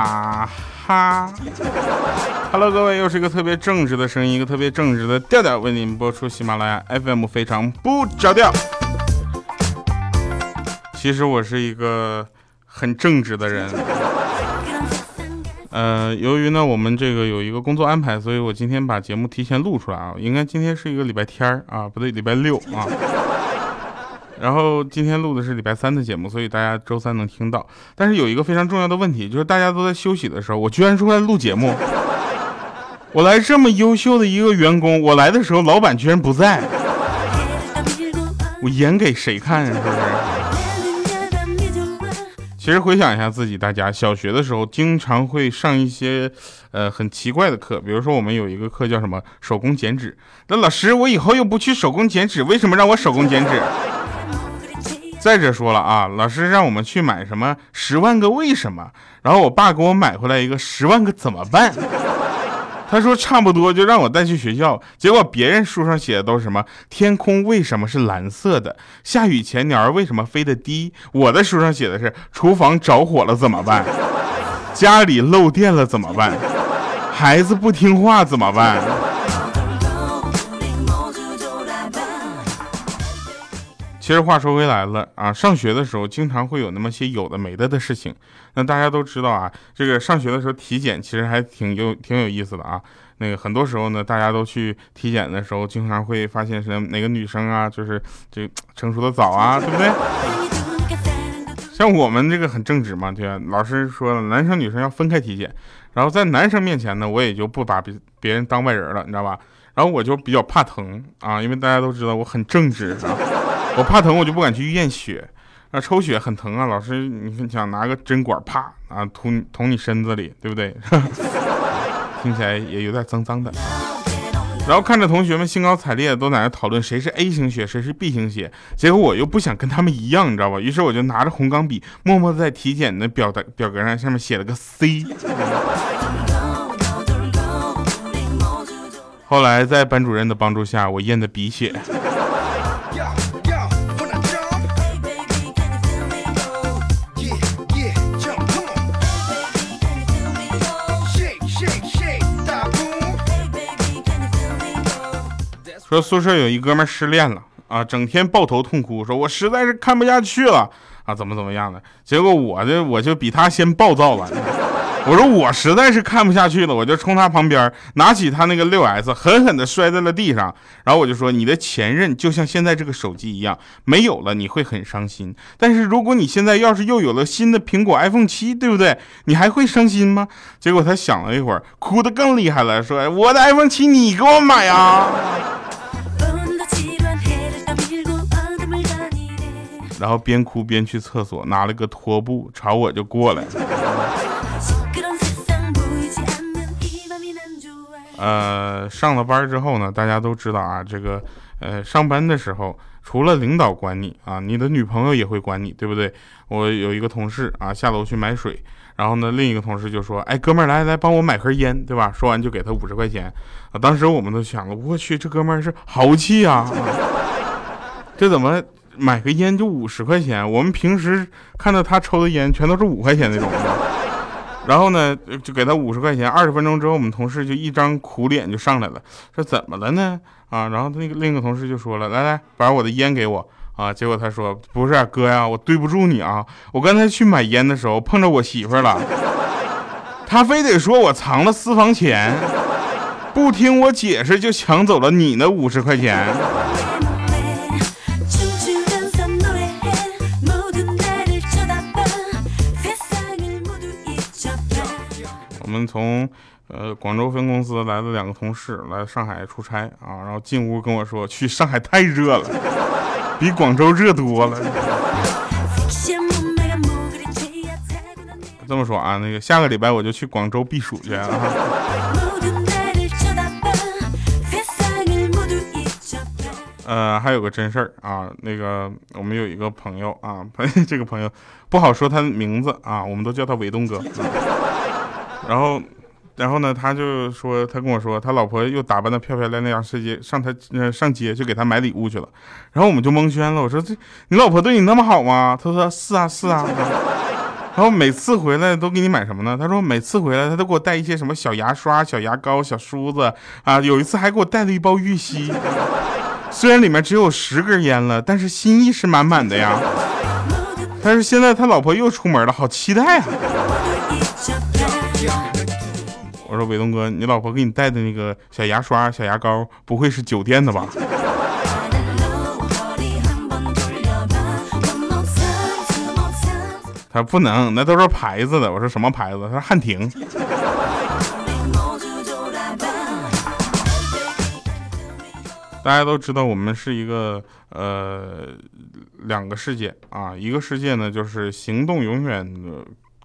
啊哈，Hello，各位，又是一个特别正直的声音，一个特别正直的调调，为您播出喜马拉雅 FM，非常不着调。其实我是一个很正直的人。呃，由于呢，我们这个有一个工作安排，所以我今天把节目提前录出来啊。应该今天是一个礼拜天儿啊，不对，礼拜六啊。然后今天录的是礼拜三的节目，所以大家周三能听到。但是有一个非常重要的问题，就是大家都在休息的时候，我居然出来录节目。我来这么优秀的一个员工，我来的时候老板居然不在，我演给谁看呀？是不是？其实回想一下自己，大家小学的时候经常会上一些，呃，很奇怪的课，比如说我们有一个课叫什么手工剪纸。那老师，我以后又不去手工剪纸，为什么让我手工剪纸？再者说了啊，老师让我们去买什么十万个为什么，然后我爸给我买回来一个十万个怎么办。他说差不多就让我带去学校，结果别人书上写的都是什么天空为什么是蓝色的，下雨前鸟儿为什么飞得低，我的书上写的是厨房着火了怎么办，家里漏电了怎么办，孩子不听话怎么办。其实话说回来了啊，上学的时候经常会有那么些有的没的的事情。那大家都知道啊，这个上学的时候体检其实还挺有挺有意思的啊。那个很多时候呢，大家都去体检的时候，经常会发现是哪个女生啊，就是这成熟的早啊，对不对？像我们这个很正直嘛，对吧？老师说了，男生女生要分开体检。然后在男生面前呢，我也就不把别别人当外人了，你知道吧？然后我就比较怕疼啊，因为大家都知道我很正直啊。我怕疼，我就不敢去验血，啊，抽血很疼啊。老师，你想拿个针管啪啊捅捅你身子里，对不对？听起来也有点脏脏的。然后看着同学们兴高采烈的都在那讨论谁是 A 型血，谁是 B 型血，结果我又不想跟他们一样，你知道吧？于是我就拿着红钢笔，默默在体检的表的表格上上面写了个 C。后来在班主任的帮助下，我验的鼻血。说宿舍有一哥们失恋了啊，整天抱头痛哭，说我实在是看不下去了啊，怎么怎么样的？结果我的我就比他先暴躁了，我说我实在是看不下去了，我就冲他旁边拿起他那个六 S，狠狠地摔在了地上，然后我就说你的前任就像现在这个手机一样，没有了你会很伤心，但是如果你现在要是又有了新的苹果 iPhone 七，对不对？你还会伤心吗？结果他想了一会儿，哭得更厉害了，说我的 iPhone 七你给我买啊！然后边哭边去厕所，拿了个拖布朝我就过来。呃，上了班之后呢，大家都知道啊，这个呃，上班的时候除了领导管你啊，你的女朋友也会管你，对不对？我有一个同事啊，下楼去买水，然后呢，另一个同事就说：“哎，哥们儿，来来，帮我买盒烟，对吧？”说完就给他五十块钱。啊，当时我们都想了，我去，这哥们儿是豪气啊，这怎么？买个烟就五十块钱，我们平时看到他抽的烟全都是五块钱那种的。然后呢，就给他五十块钱。二十分钟之后，我们同事就一张苦脸就上来了，说怎么了呢？啊，然后那个另一个同事就说了，来来，把我的烟给我啊。结果他说，不是哥呀，我对不住你啊，我刚才去买烟的时候碰着我媳妇了，他非得说我藏了私房钱，不听我解释就抢走了你那五十块钱。从呃广州分公司来了两个同事来上海出差啊，然后进屋跟我说，去上海太热了，比广州热多了。这么说啊，那个下个礼拜我就去广州避暑去啊。呃，还有个真事儿啊，那个我们有一个朋友啊，朋 友这个朋友不好说他的名字啊，我们都叫他伟东哥。然后，然后呢，他就说，他跟我说，他老婆又打扮的漂漂亮亮上街，上他呃上街去给他买礼物去了。然后我们就蒙圈了，我说这你老婆对你那么好吗？他说是啊是啊。然然后每次回来都给你买什么呢？他说每次回来他都给我带一些什么小牙刷、小牙膏、小梳子啊，有一次还给我带了一包玉溪，虽然里面只有十根烟了，但是心意是满满的呀。但是现在他老婆又出门了，好期待啊！我说伟东哥，你老婆给你带的那个小牙刷、小牙膏，不会是酒店的吧？他不能，那都是牌子的。我说什么牌子？他说汉庭。大家都知道，我们是一个呃两个世界啊，一个世界呢就是行动永远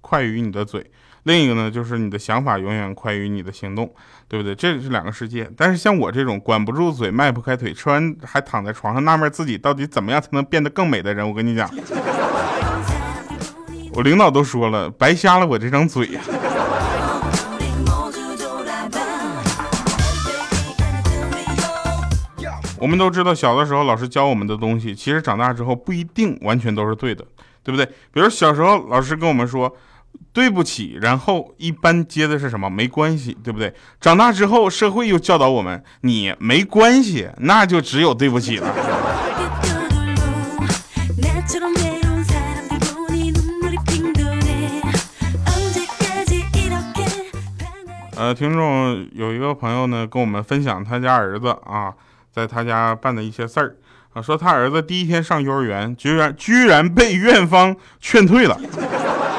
快于你的嘴，另一个呢就是你的想法永远快于你的行动，对不对？这是两个世界。但是像我这种管不住嘴、迈不开腿，吃完还躺在床上纳闷自己到底怎么样才能变得更美的人，我跟你讲。我领导都说了，白瞎了我这张嘴呀。我们都知道，小的时候老师教我们的东西，其实长大之后不一定完全都是对的，对不对？比如小时候老师跟我们说对不起，然后一般接的是什么？没关系，对不对？长大之后社会又教导我们，你没关系，那就只有对不起了。呃，听众有一个朋友呢，跟我们分享他家儿子啊，在他家办的一些事儿啊，说他儿子第一天上幼儿园，居然居然被院方劝退了。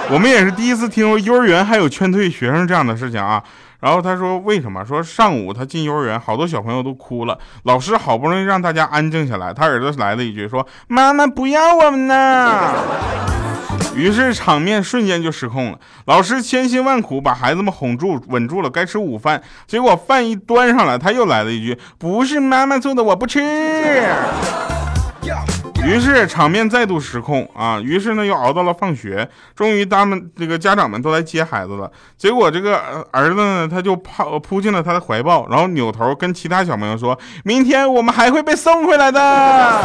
我们也是第一次听说幼儿园还有劝退学生这样的事情啊。然后他说为什么？说上午他进幼儿园，好多小朋友都哭了，老师好不容易让大家安静下来，他儿子来了一句说：“妈妈不要我们呢。”于是场面瞬间就失控了。老师千辛万苦把孩子们哄住、稳住了，该吃午饭。结果饭一端上来，他又来了一句：“不是妈妈做的，我不吃。”于是场面再度失控啊！于是呢，又熬到了放学。终于，他们这个家长们都来接孩子了。结果这个儿子呢，他就跑扑进了他的怀抱，然后扭头跟其他小朋友说：“明天我们还会被送回来的。”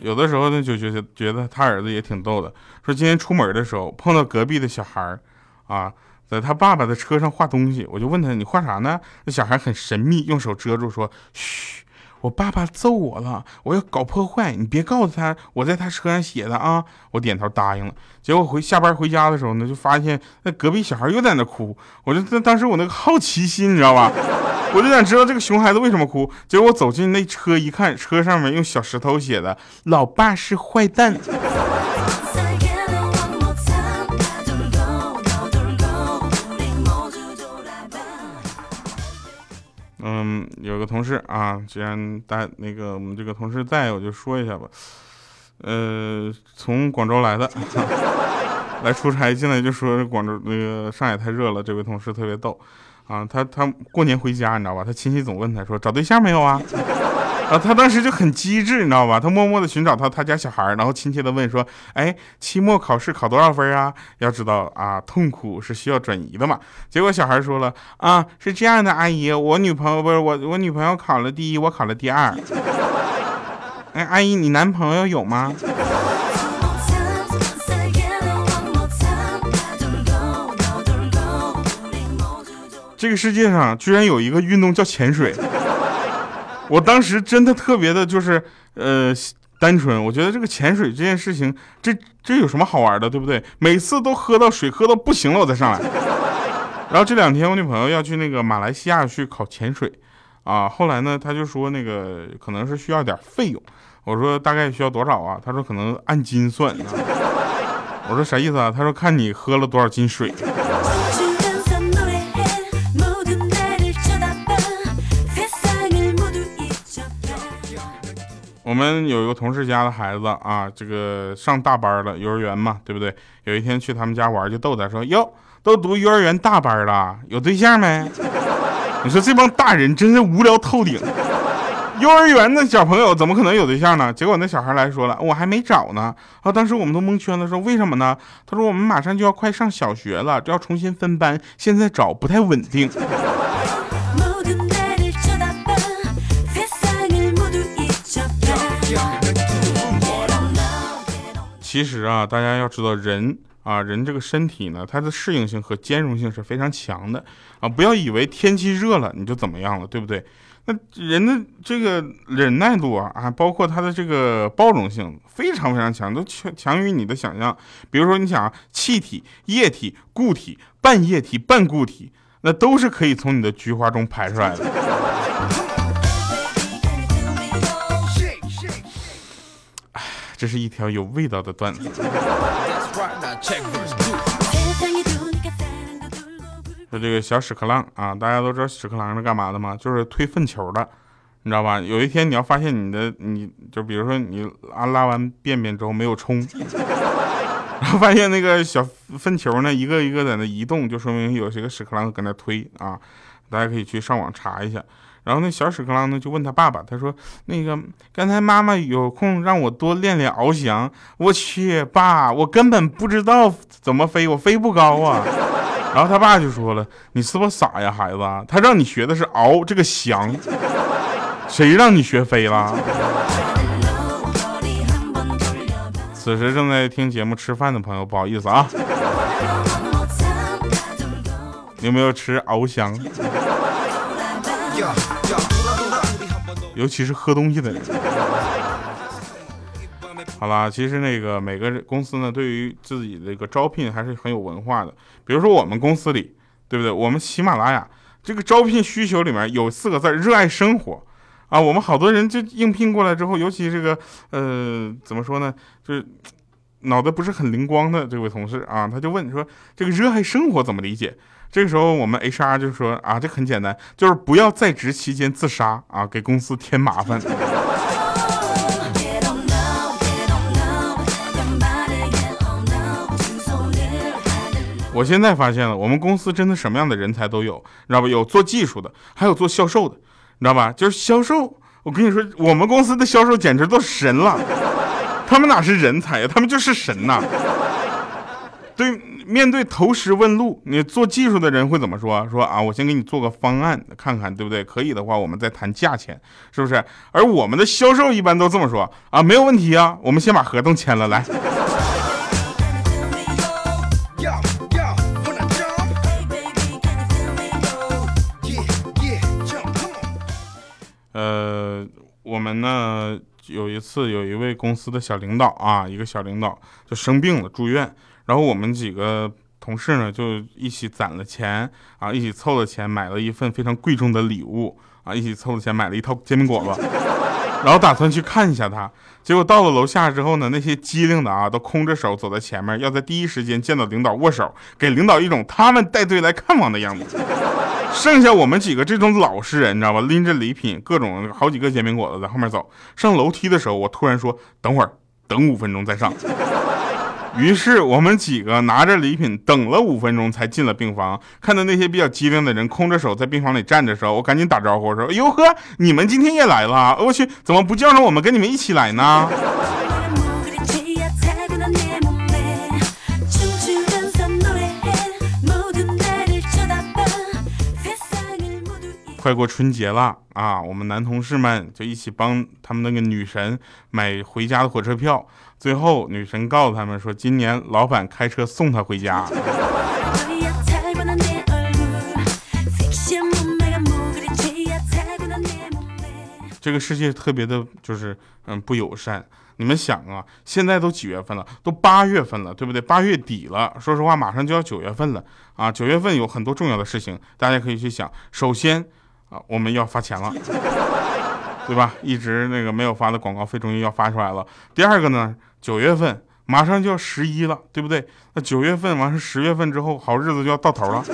有的时候呢，就觉得觉得他儿子也挺逗的。说今天出门的时候碰到隔壁的小孩儿，啊，在他爸爸的车上画东西。我就问他，你画啥呢？那小孩很神秘，用手遮住说：“嘘，我爸爸揍我了，我要搞破坏，你别告诉他我在他车上写的啊。”我点头答应了。结果回下班回家的时候呢，就发现那隔壁小孩又在那哭。我就当时我那个好奇心，你知道吧？我就想知道这个熊孩子为什么哭。结果我走进那车一看，车上面用小石头写的“老爸是坏蛋”。嗯，有个同事啊，既然大那个我们这个同事在，我就说一下吧。呃，从广州来的，来出差进来就说广州那个上海太热了。这位同事特别逗。啊，他他过年回家，你知道吧？他亲戚总问他说找对象没有啊？啊，他当时就很机智，你知道吧？他默默的寻找他他家小孩，然后亲切的问说，哎，期末考试考多少分啊？要知道啊，痛苦是需要转移的嘛。结果小孩说了，啊，是这样的，阿姨，我女朋友不是我，我女朋友考了第一，我考了第二。哎，阿姨，你男朋友有吗？这个世界上居然有一个运动叫潜水，我当时真的特别的，就是呃单纯。我觉得这个潜水这件事情，这这有什么好玩的，对不对？每次都喝到水喝到不行了，我再上来。然后这两天我女朋友要去那个马来西亚去考潜水，啊，后来呢，他就说那个可能是需要点费用。我说大概需要多少啊？他说可能按斤算。我说啥意思啊？他说看你喝了多少斤水。我们有一个同事家的孩子啊，这个上大班了，幼儿园嘛，对不对？有一天去他们家玩，就逗他说：“哟，都读幼儿园大班了，有对象没？”你说这帮大人真是无聊透顶。幼儿园的小朋友怎么可能有对象呢？结果那小孩来说了：“我还没找呢。”啊，当时我们都蒙圈了，说：“为什么呢？”他说：“我们马上就要快上小学了，要重新分班，现在找不太稳定。”其实啊，大家要知道人。啊，人这个身体呢，它的适应性和兼容性是非常强的啊！不要以为天气热了你就怎么样了，对不对？那人的这个忍耐度啊，啊，包括他的这个包容性非常非常强，都强强于你的想象。比如说，你想啊，气体、液体、固体、半液体、半固体，那都是可以从你的菊花中排出来的。这是一条有味道的段子。说这个小屎壳郎啊，大家都知道屎壳郎是干嘛的吗？就是推粪球的，你知道吧？有一天你要发现你的，你就比如说你啊拉完便便之后没有冲，然后发现那个小粪球呢一个一个在那移动，就说明有些个屎壳郎搁那推啊。大家可以去上网查一下。然后那小屎壳郎呢，就问他爸爸，他说：“那个刚才妈妈有空让我多练练翱翔，我去，爸，我根本不知道怎么飞，我飞不高啊。”然后他爸就说了：“你是不是傻呀，孩子？他让你学的是翱这个翔，谁让你学飞了？”此时正在听节目吃饭的朋友，不好意思啊，有没有吃翱翔？尤其是喝东西的人。好啦，其实那个每个公司呢，对于自己的一个招聘还是很有文化的。比如说我们公司里，对不对？我们喜马拉雅这个招聘需求里面有四个字：热爱生活。啊，我们好多人就应聘过来之后，尤其这个呃，怎么说呢？就是脑袋不是很灵光的这位同事啊，他就问说：“这个热爱生活怎么理解？”这个时候，我们 HR 就说啊，这很简单，就是不要在职期间自杀啊，给公司添麻烦。我现在发现了，我们公司真的什么样的人才都有，你知道吧？有做技术的，还有做销售的，你知道吧？就是销售，我跟你说，我们公司的销售简直都神了，他们哪是人才呀？他们就是神呐！对。面对投石问路，你做技术的人会怎么说？说啊，我先给你做个方案，看看对不对？可以的话，我们再谈价钱，是不是？而我们的销售一般都这么说啊，没有问题啊，我们先把合同签了，来。呃，我们呢有一次有一位公司的小领导啊，一个小领导就生病了，住院。然后我们几个同事呢，就一起攒了钱啊，一起凑了钱买了一份非常贵重的礼物啊，一起凑了钱买了一套煎饼果子，然后打算去看一下他。结果到了楼下之后呢，那些机灵的啊，都空着手走在前面，要在第一时间见到领导握手，给领导一种他们带队来看望的样子。剩下我们几个这种老实人，你知道吧？拎着礼品，各种好几个煎饼果子在后面走。上楼梯的时候，我突然说：“等会儿，等五分钟再上。”于是我们几个拿着礼品等了五分钟才进了病房。看到那些比较机灵的人空着手在病房里站着的时候，我赶紧打招呼说：“哎呦呵，你们今天也来了？我去，怎么不叫上我们跟你们一起来呢？” 快过春节了啊！我们男同事们就一起帮他们那个女神买回家的火车票。最后，女神告诉他们说，今年老板开车送她回家。这个世界特别的，就是嗯不友善。你们想啊，现在都几月份了？都八月份了，对不对？八月底了。说实话，马上就要九月份了啊！九月份有很多重要的事情，大家可以去想。首先。啊，我们要发钱了，对吧？一直那个没有发的广告费终于要发出来了。第二个呢，九月份马上就要十一了，对不对？那九月份完是十月份之后，好日子就要到头了。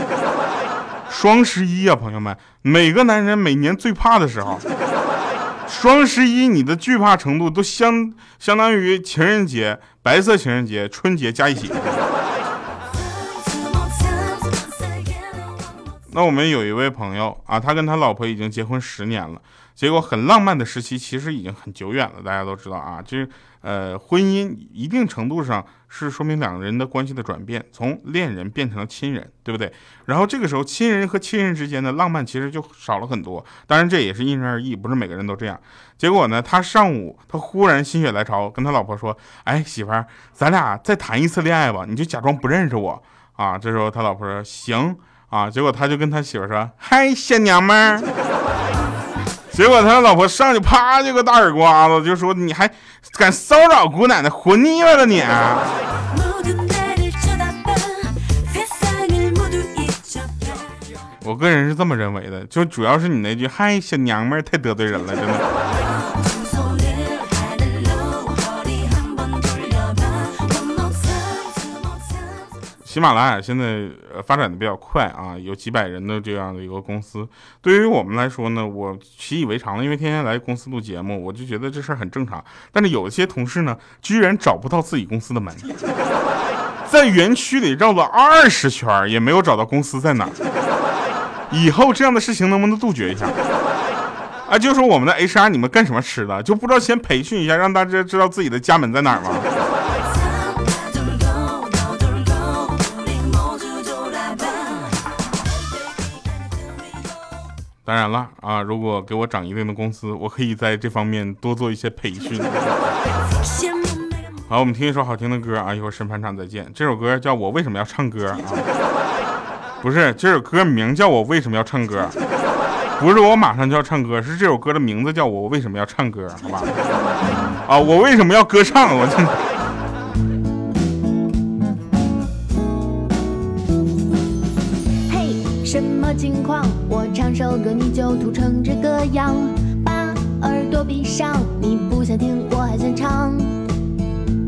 双十一啊，朋友们，每个男人每年最怕的时候，双十一你的惧怕程度都相相当于情人节、白色情人节、春节加一起。那我们有一位朋友啊，他跟他老婆已经结婚十年了，结果很浪漫的时期其实已经很久远了。大家都知道啊，就是呃，婚姻一定程度上是说明两个人的关系的转变，从恋人变成了亲人，对不对？然后这个时候，亲人和亲人之间的浪漫其实就少了很多。当然，这也是因人而异，不是每个人都这样。结果呢，他上午他忽然心血来潮，跟他老婆说：“哎，媳妇儿，咱俩再谈一次恋爱吧，你就假装不认识我啊。”这时候他老婆说：“行啊。”结果他就跟他媳妇说：“嗨，小娘们儿。”结果他老婆上去啪就个大耳刮子，就说：“你还敢骚扰姑奶奶，活腻歪了你！”我个人是这么认为的，就主要是你那句“嗨，小娘们儿”太得罪人了，真的。喜马拉雅现在呃发展的比较快啊，有几百人的这样的一个公司。对于我们来说呢，我习以为常了，因为天天来公司录节目，我就觉得这事儿很正常。但是有一些同事呢，居然找不到自己公司的门，在园区里绕了二十圈也没有找到公司在哪。以后这样的事情能不能杜绝一下？啊，就说我们的 HR，你们干什么吃的？就不知道先培训一下，让大家知道自己的家门在哪儿吗？当然了啊，如果给我涨一定的工资，我可以在这方面多做一些培训。好，我们听一首好听的歌啊，一会儿审判长再见。这首歌叫我为什么要唱歌啊？不是，这首歌名叫我为什么要唱歌？不是我马上就要唱歌，是这首歌的名字叫我为什么要唱歌？好吧？啊，我为什么要歌唱？我真。什么情况？我唱首歌你就吐成这个样，把耳朵闭上，你不想听我还想唱。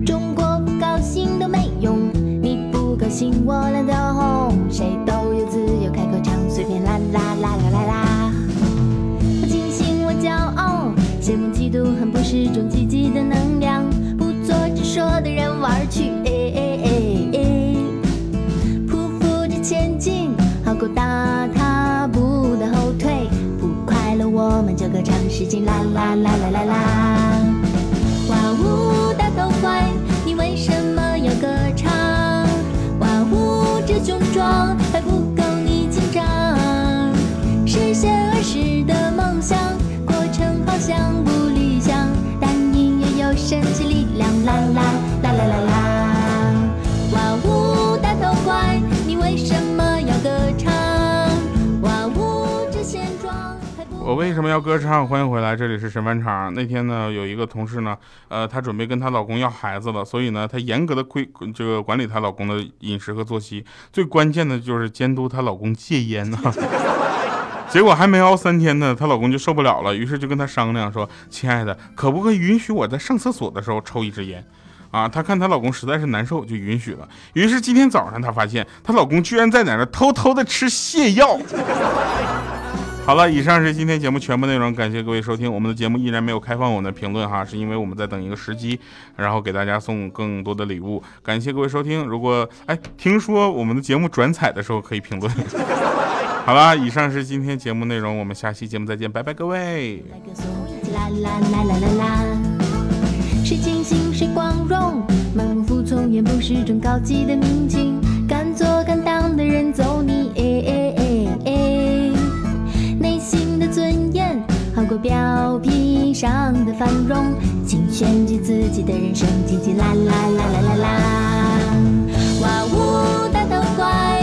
中国不高兴都没用，你不高兴我脸都红。谁都有自由开口唱，随便啦啦啦啦啦啦。我庆幸我骄傲，羡慕嫉妒恨不是种积极的能量，不做只说的人玩去。了我们就歌唱，使劲啦啦啦啦啦啦！哇呜大头怪，你为什么要歌唱？哇呜这雄壮还不够你紧张，实现儿时的梦想，过程好像不理想，但音乐有神奇力量，啦啦啦啦啦啦！哇呜大头怪，你为什么我为什么要歌唱？欢迎回来，这里是神饭场。那天呢，有一个同事呢，呃，她准备跟她老公要孩子了，所以呢，她严格的规这个管理她老公的饮食和作息，最关键的就是监督她老公戒烟啊。结果还没熬三天呢，她老公就受不了了，于是就跟她商量说：“亲爱的，可不可以允许我在上厕所的时候抽一支烟？”啊，她看她老公实在是难受，就允许了。于是今天早上她发现，她老公居然在那偷偷的吃泻药。好了，以上是今天节目全部内容，感谢各位收听。我们的节目依然没有开放我们的评论哈，是因为我们在等一个时机，然后给大家送更多的礼物。感谢各位收听。如果哎，听说我们的节目转采的时候可以评论。好了，以上是今天节目内容，我们下期节目再见，拜拜，各位。谁清醒谁光荣，盲目服从也不是种高级的民警，敢做敢当的人走上的繁荣，请选择自己的人生，叽叽啦啦啦啦啦啦。哇呜大头怪，